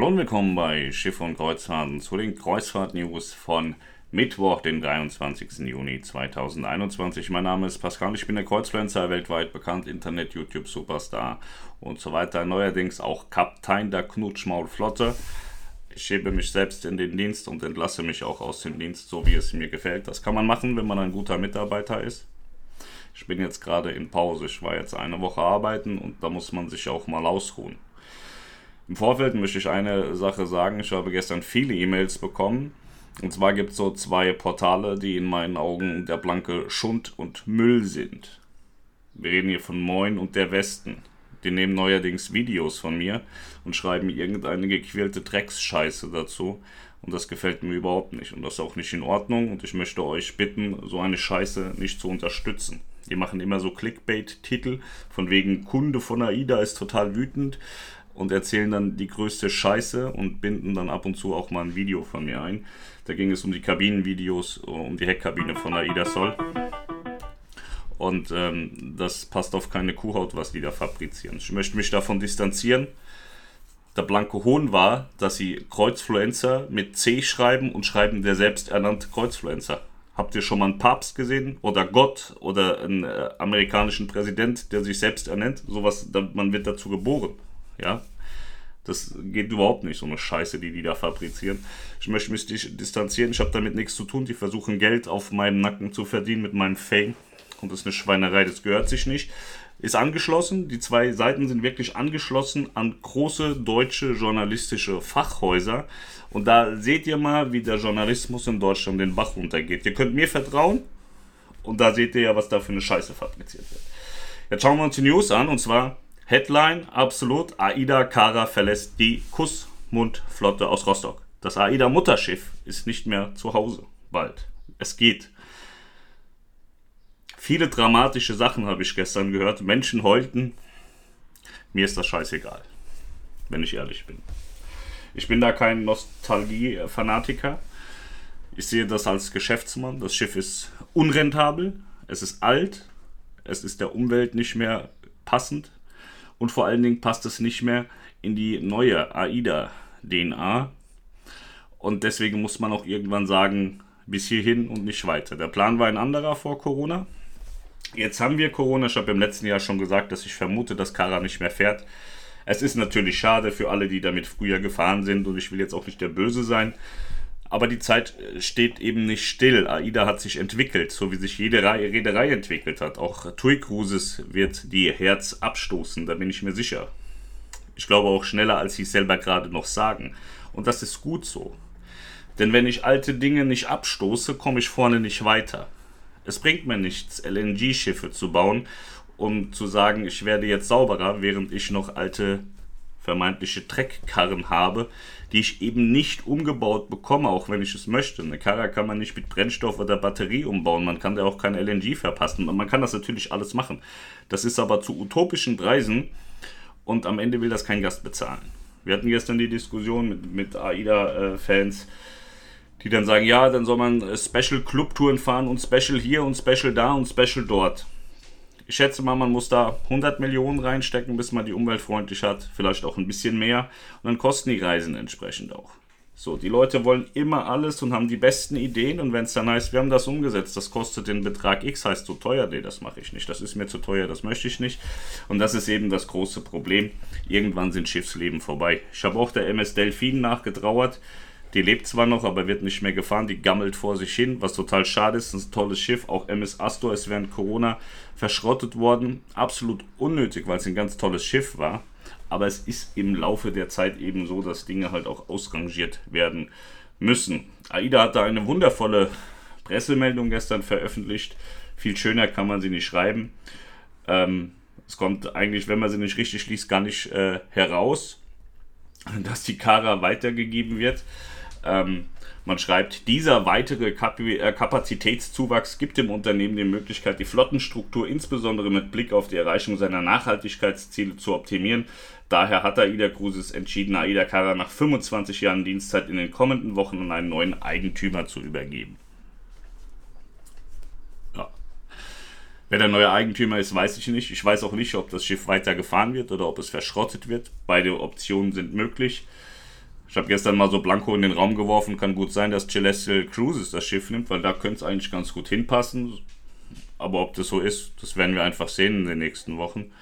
Hallo und willkommen bei Schiff und Kreuzfahrten zu den Kreuzfahrt-News von Mittwoch, den 23. Juni 2021. Mein Name ist Pascal, ich bin der Kreuzfluencer, weltweit bekannt, Internet, YouTube, Superstar und so weiter. Neuerdings auch Kaptein der Knutschmaulflotte. Ich hebe mich selbst in den Dienst und entlasse mich auch aus dem Dienst, so wie es mir gefällt. Das kann man machen, wenn man ein guter Mitarbeiter ist. Ich bin jetzt gerade in Pause. Ich war jetzt eine Woche arbeiten und da muss man sich auch mal ausruhen. Im Vorfeld möchte ich eine Sache sagen. Ich habe gestern viele E-Mails bekommen. Und zwar gibt es so zwei Portale, die in meinen Augen der blanke Schund und Müll sind. Wir reden hier von Moin und der Westen. Die nehmen neuerdings Videos von mir und schreiben irgendeine gequälte Drecksscheiße dazu. Und das gefällt mir überhaupt nicht. Und das ist auch nicht in Ordnung. Und ich möchte euch bitten, so eine Scheiße nicht zu unterstützen. Die machen immer so Clickbait-Titel von wegen Kunde von AIDA ist total wütend und erzählen dann die größte Scheiße und binden dann ab und zu auch mal ein Video von mir ein. Da ging es um die Kabinenvideos, um die Heckkabine von Aida Sol. Und ähm, das passt auf keine Kuhhaut, was die da fabrizieren. Ich möchte mich davon distanzieren. Der blanke Hohn war, dass sie Kreuzfluencer mit C schreiben und schreiben der selbsternannte Kreuzfluencer. Habt ihr schon mal einen Papst gesehen oder Gott oder einen äh, amerikanischen Präsident, der sich selbst ernennt? Sowas, man wird dazu geboren. Ja, das geht überhaupt nicht, so eine Scheiße, die die da fabrizieren. Ich möchte mich distanzieren, ich habe damit nichts zu tun. Die versuchen Geld auf meinem Nacken zu verdienen mit meinem Fame. Und das ist eine Schweinerei, das gehört sich nicht. Ist angeschlossen, die zwei Seiten sind wirklich angeschlossen an große deutsche journalistische Fachhäuser. Und da seht ihr mal, wie der Journalismus in Deutschland den Bach runtergeht. Ihr könnt mir vertrauen und da seht ihr ja, was da für eine Scheiße fabriziert wird. Jetzt schauen wir uns die News an und zwar Headline absolut: AIDA Kara verlässt die Kussmundflotte aus Rostock. Das AIDA Mutterschiff ist nicht mehr zu Hause. Bald. Es geht. Viele dramatische Sachen habe ich gestern gehört. Menschen heulten. Mir ist das scheißegal, wenn ich ehrlich bin. Ich bin da kein Nostalgie-Fanatiker. Ich sehe das als Geschäftsmann. Das Schiff ist unrentabel, es ist alt, es ist der Umwelt nicht mehr passend und vor allen Dingen passt es nicht mehr in die neue AIDA-DNA. Und deswegen muss man auch irgendwann sagen, bis hierhin und nicht weiter. Der Plan war ein anderer vor Corona. Jetzt haben wir Corona. Ich habe im letzten Jahr schon gesagt, dass ich vermute, dass Kara nicht mehr fährt. Es ist natürlich schade für alle, die damit früher gefahren sind und ich will jetzt auch nicht der Böse sein. Aber die Zeit äh, steht eben nicht still. AIDA hat sich entwickelt, so wie sich jede Reederei entwickelt hat. Auch TUI Cruises wird die Herz abstoßen, da bin ich mir sicher. Ich glaube auch schneller, als sie selber gerade noch sagen. Und das ist gut so. Denn wenn ich alte Dinge nicht abstoße, komme ich vorne nicht weiter. Es bringt mir nichts, LNG-Schiffe zu bauen, um zu sagen, ich werde jetzt sauberer, während ich noch alte vermeintliche Treckkarren habe, die ich eben nicht umgebaut bekomme, auch wenn ich es möchte. Eine Karre kann man nicht mit Brennstoff oder Batterie umbauen, man kann da auch kein LNG verpassen. Man kann das natürlich alles machen. Das ist aber zu utopischen Preisen und am Ende will das kein Gast bezahlen. Wir hatten gestern die Diskussion mit, mit AIDA-Fans, die dann sagen, ja, dann soll man äh, Special Club-Touren fahren und Special hier und Special da und Special dort. Ich schätze mal, man muss da 100 Millionen reinstecken, bis man die umweltfreundlich hat. Vielleicht auch ein bisschen mehr. Und dann kosten die Reisen entsprechend auch. So, die Leute wollen immer alles und haben die besten Ideen. Und wenn es dann heißt, wir haben das umgesetzt, das kostet den Betrag X, heißt so teuer, nee, das mache ich nicht. Das ist mir zu teuer, das möchte ich nicht. Und das ist eben das große Problem. Irgendwann sind Schiffsleben vorbei. Ich habe auch der MS Delfin nachgetrauert. Die lebt zwar noch, aber wird nicht mehr gefahren. Die gammelt vor sich hin, was total schade ist. Ein tolles Schiff. Auch MS Astor ist während Corona verschrottet worden. Absolut unnötig, weil es ein ganz tolles Schiff war. Aber es ist im Laufe der Zeit eben so, dass Dinge halt auch ausrangiert werden müssen. AIDA hat da eine wundervolle Pressemeldung gestern veröffentlicht. Viel schöner kann man sie nicht schreiben. Ähm, es kommt eigentlich, wenn man sie nicht richtig liest, gar nicht äh, heraus, dass die Kara weitergegeben wird. Ähm, man schreibt, dieser weitere äh, Kapazitätszuwachs gibt dem Unternehmen die Möglichkeit, die Flottenstruktur insbesondere mit Blick auf die Erreichung seiner Nachhaltigkeitsziele zu optimieren. Daher hat AIDA Cruises entschieden, AIDA Cara nach 25 Jahren Dienstzeit in den kommenden Wochen an einen neuen Eigentümer zu übergeben. Ja. Wer der neue Eigentümer ist, weiß ich nicht. Ich weiß auch nicht, ob das Schiff weiter gefahren wird oder ob es verschrottet wird. Beide Optionen sind möglich. Ich habe gestern mal so Blanco in den Raum geworfen. Kann gut sein, dass Celestial Cruises das Schiff nimmt, weil da könnte es eigentlich ganz gut hinpassen. Aber ob das so ist, das werden wir einfach sehen in den nächsten Wochen.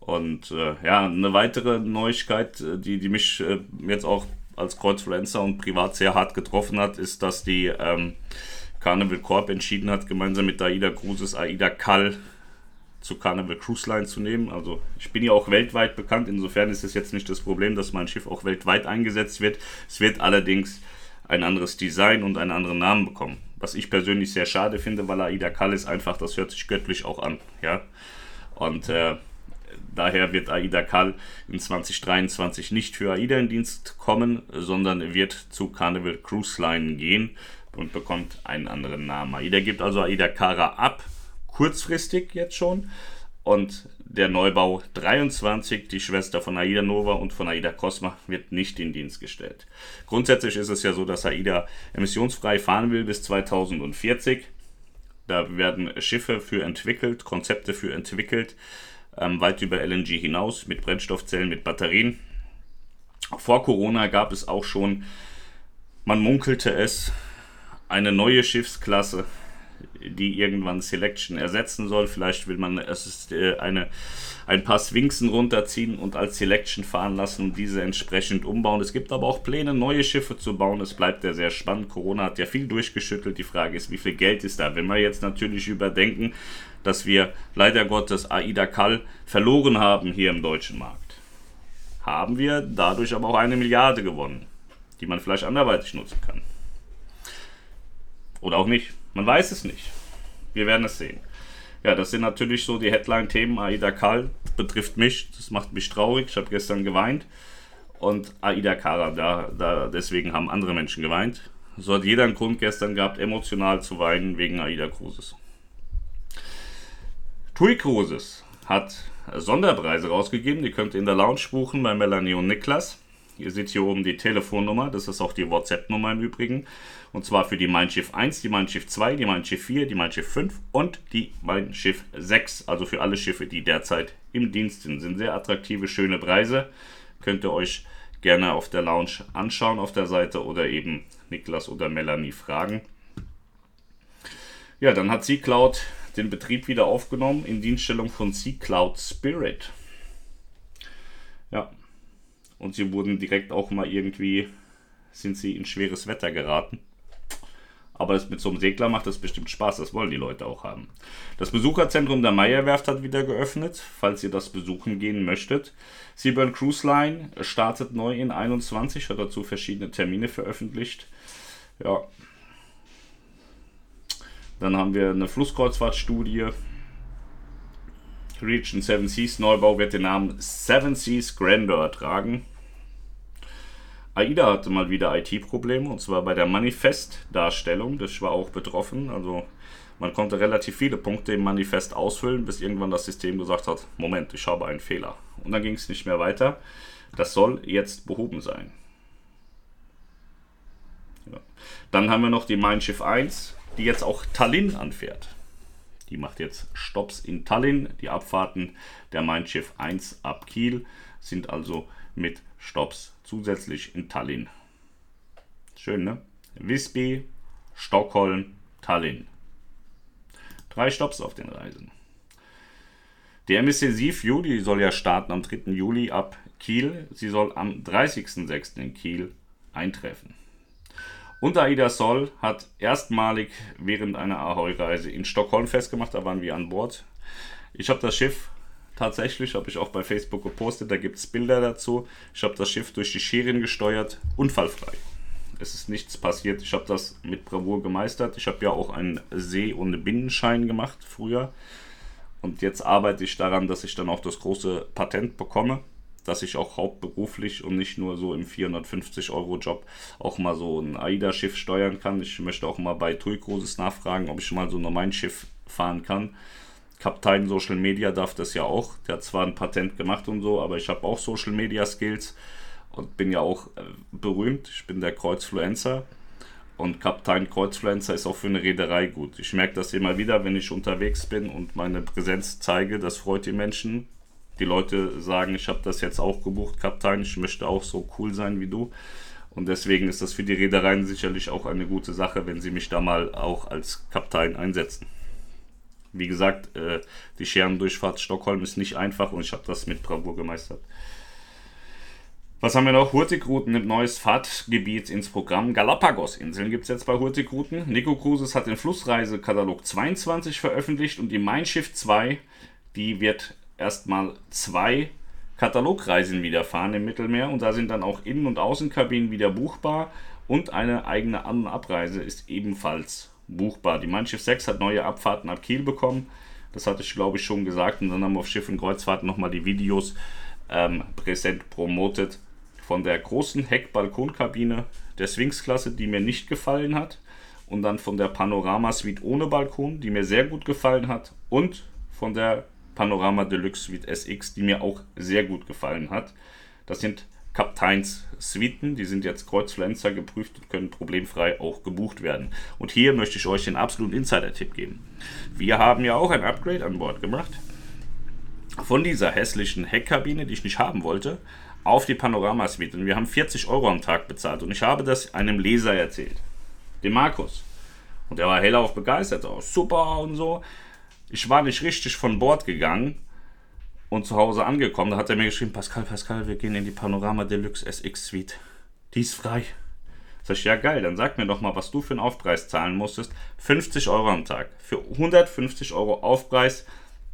Und äh, ja, eine weitere Neuigkeit, äh, die, die mich äh, jetzt auch als Kreuzfluencer und privat sehr hart getroffen hat, ist, dass die ähm, Carnival Corp entschieden hat, gemeinsam mit AIDA Cruises AIDA Cal zu Carnival Cruise Line zu nehmen. Also ich bin ja auch weltweit bekannt, insofern ist es jetzt nicht das Problem, dass mein Schiff auch weltweit eingesetzt wird. Es wird allerdings ein anderes Design und einen anderen Namen bekommen. Was ich persönlich sehr schade finde, weil AIDA Cal ist einfach, das hört sich göttlich auch an. Ja? Und äh, daher wird AIDA Cal in 2023 nicht für AIDA in Dienst kommen, sondern wird zu Carnival Cruise Line gehen und bekommt einen anderen Namen. AIDA gibt also AIDA Cara ab, kurzfristig jetzt schon. Und der Neubau 23, die Schwester von AIDA Nova und von AIDA Cosma, wird nicht in Dienst gestellt. Grundsätzlich ist es ja so, dass AIDA emissionsfrei fahren will bis 2040. Da werden Schiffe für entwickelt, Konzepte für entwickelt, ähm, weit über LNG hinaus, mit Brennstoffzellen, mit Batterien. Vor Corona gab es auch schon, man munkelte es, eine neue Schiffsklasse, die irgendwann Selection ersetzen soll. Vielleicht will man es äh, eine, ein paar Sphinxen runterziehen und als Selection fahren lassen und diese entsprechend umbauen. Es gibt aber auch Pläne, neue Schiffe zu bauen. Es bleibt ja sehr spannend. Corona hat ja viel durchgeschüttelt. Die Frage ist, wie viel Geld ist da? Wenn wir jetzt natürlich überdenken, dass wir leider Gottes AIDA Kall verloren haben hier im deutschen Markt, haben wir dadurch aber auch eine Milliarde gewonnen, die man vielleicht anderweitig nutzen kann. Oder auch nicht. Man weiß es nicht. Wir werden es sehen. Ja, das sind natürlich so die Headline-Themen. Aida Karl betrifft mich. Das macht mich traurig. Ich habe gestern geweint. Und Aida Kara, da, da, deswegen haben andere Menschen geweint. So hat jeder einen Grund gestern gehabt, emotional zu weinen wegen Aida Cruises. TUI Cruises hat Sonderpreise rausgegeben. Die könnt ihr in der Lounge buchen bei Melanie und Niklas. Ihr seht hier oben die Telefonnummer, das ist auch die WhatsApp-Nummer im Übrigen. Und zwar für die Mein Schiff 1, die Mein Schiff 2, die Mein Schiff 4, die Mein Schiff 5 und die Mein Schiff 6. Also für alle Schiffe, die derzeit im Dienst sind. Sind sehr attraktive, schöne Preise. Könnt ihr euch gerne auf der Lounge anschauen auf der Seite oder eben Niklas oder Melanie fragen. Ja, dann hat C-Cloud den Betrieb wieder aufgenommen in Dienststellung von C-Cloud Spirit. Ja, und sie wurden direkt auch mal irgendwie, sind sie in schweres Wetter geraten. Aber das mit so einem Segler macht das bestimmt Spaß, das wollen die Leute auch haben. Das Besucherzentrum der Meierwerft hat wieder geöffnet, falls ihr das besuchen gehen möchtet. Seaburn Cruise Line startet neu in 21, hat dazu verschiedene Termine veröffentlicht. Ja. Dann haben wir eine Flusskreuzfahrtstudie Region Seven Seas Neubau wird den Namen Seven Seas Grandeur tragen. AIDA hatte mal wieder IT-Probleme und zwar bei der Manifest-Darstellung. Das war auch betroffen. Also man konnte relativ viele Punkte im Manifest ausfüllen, bis irgendwann das System gesagt hat: Moment, ich habe einen Fehler. Und dann ging es nicht mehr weiter. Das soll jetzt behoben sein. Ja. Dann haben wir noch die Mein Schiff 1, die jetzt auch Tallinn anfährt. Die macht jetzt Stops in Tallinn. Die Abfahrten der Mein Schiff 1 ab Kiel sind also mit Stops zusätzlich in Tallinn. Schön, ne? Visby, Stockholm, Tallinn. Drei Stops auf den Reisen. Die MSC Seaview, die soll ja starten am 3. Juli ab Kiel. Sie soll am 30.06. in Kiel eintreffen. Und Aida Sol hat erstmalig während einer Ahoi-Reise in Stockholm festgemacht, da waren wir an Bord. Ich habe das Schiff tatsächlich, habe ich auch bei Facebook gepostet, da gibt es Bilder dazu. Ich habe das Schiff durch die Schirin gesteuert, unfallfrei. Es ist nichts passiert, ich habe das mit Bravour gemeistert. Ich habe ja auch einen See- und Binnenschein gemacht früher. Und jetzt arbeite ich daran, dass ich dann auch das große Patent bekomme dass ich auch hauptberuflich und nicht nur so im 450-Euro-Job auch mal so ein AIDA-Schiff steuern kann. Ich möchte auch mal bei TUI Cruises nachfragen, ob ich mal so ein mein Schiff fahren kann. Kaptein Social Media darf das ja auch. Der hat zwar ein Patent gemacht und so, aber ich habe auch Social Media Skills und bin ja auch äh, berühmt. Ich bin der Kreuzfluencer. Und Kaptein Kreuzfluencer ist auch für eine Reederei gut. Ich merke das immer wieder, wenn ich unterwegs bin und meine Präsenz zeige. Das freut die Menschen die Leute sagen, ich habe das jetzt auch gebucht, Kaptein, ich möchte auch so cool sein wie du. Und deswegen ist das für die Reedereien sicherlich auch eine gute Sache, wenn sie mich da mal auch als Kapitän einsetzen. Wie gesagt, äh, die Scherendurchfahrt Stockholm ist nicht einfach und ich habe das mit Bravour gemeistert. Was haben wir noch? Hurtigruten nimmt neues Fahrtgebiet ins Programm. Galapagos-Inseln gibt es jetzt bei Hurtigruten. Nico Cruises hat den Flussreisekatalog 22 veröffentlicht und die Mein Schiff 2, die wird erstmal zwei Katalogreisen wieder fahren im Mittelmeer und da sind dann auch Innen- und Außenkabinen wieder buchbar und eine eigene An- und Abreise ist ebenfalls buchbar. Die Mein Schiff 6 hat neue Abfahrten ab Kiel bekommen. Das hatte ich glaube ich schon gesagt und dann haben wir auf Schiff und Kreuzfahrten nochmal die Videos ähm, präsent promotet von der großen Heckbalkonkabine der Sphinx-Klasse, die mir nicht gefallen hat. Und dann von der Panorama Suite ohne Balkon, die mir sehr gut gefallen hat. Und von der Panorama Deluxe Suite SX, die mir auch sehr gut gefallen hat. Das sind Kapteins Suiten, die sind jetzt Kreuzfluencer geprüft und können problemfrei auch gebucht werden. Und hier möchte ich euch den absoluten Insider-Tipp geben. Wir haben ja auch ein Upgrade an Bord gemacht. Von dieser hässlichen Heckkabine, die ich nicht haben wollte, auf die Panorama-Suite. Und wir haben 40 Euro am Tag bezahlt. Und ich habe das einem Leser erzählt, dem Markus. Und der war hellauf begeistert. Oh, super und so. Ich war nicht richtig von Bord gegangen und zu Hause angekommen. Da hat er mir geschrieben: Pascal, Pascal, wir gehen in die Panorama Deluxe SX Suite. Die ist frei. Sag ich, ja geil, dann sag mir doch mal, was du für einen Aufpreis zahlen musstest. 50 Euro am Tag. Für 150 Euro Aufpreis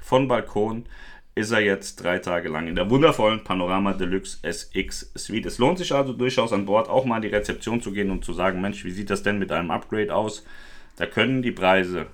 von Balkon ist er jetzt drei Tage lang in der wundervollen Panorama Deluxe SX Suite. Es lohnt sich also durchaus an Bord auch mal in die Rezeption zu gehen und zu sagen, Mensch, wie sieht das denn mit einem Upgrade aus? Da können die Preise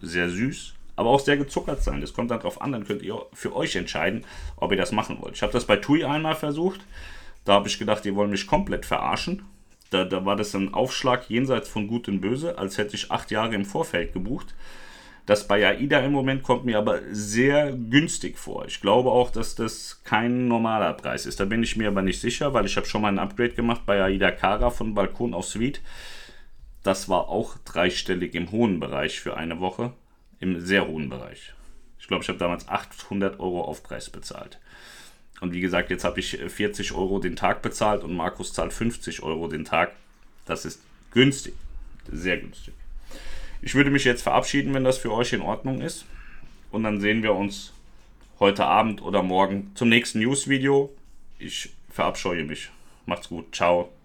sehr süß, aber auch sehr gezuckert sein. Das kommt dann drauf an, dann könnt ihr für euch entscheiden, ob ihr das machen wollt. Ich habe das bei TUI einmal versucht. Da habe ich gedacht, die wollen mich komplett verarschen. Da, da war das ein Aufschlag jenseits von Gut und Böse, als hätte ich acht Jahre im Vorfeld gebucht. Das bei AIDA im Moment kommt mir aber sehr günstig vor. Ich glaube auch, dass das kein normaler Preis ist. Da bin ich mir aber nicht sicher, weil ich habe schon mal ein Upgrade gemacht bei AIDA Cara von Balkon auf Suite. Das war auch dreistellig im hohen Bereich für eine Woche. Im sehr hohen Bereich. Ich glaube, ich habe damals 800 Euro Aufpreis bezahlt. Und wie gesagt, jetzt habe ich 40 Euro den Tag bezahlt und Markus zahlt 50 Euro den Tag. Das ist günstig. Sehr günstig. Ich würde mich jetzt verabschieden, wenn das für euch in Ordnung ist. Und dann sehen wir uns heute Abend oder morgen zum nächsten News-Video. Ich verabscheue mich. Macht's gut. Ciao.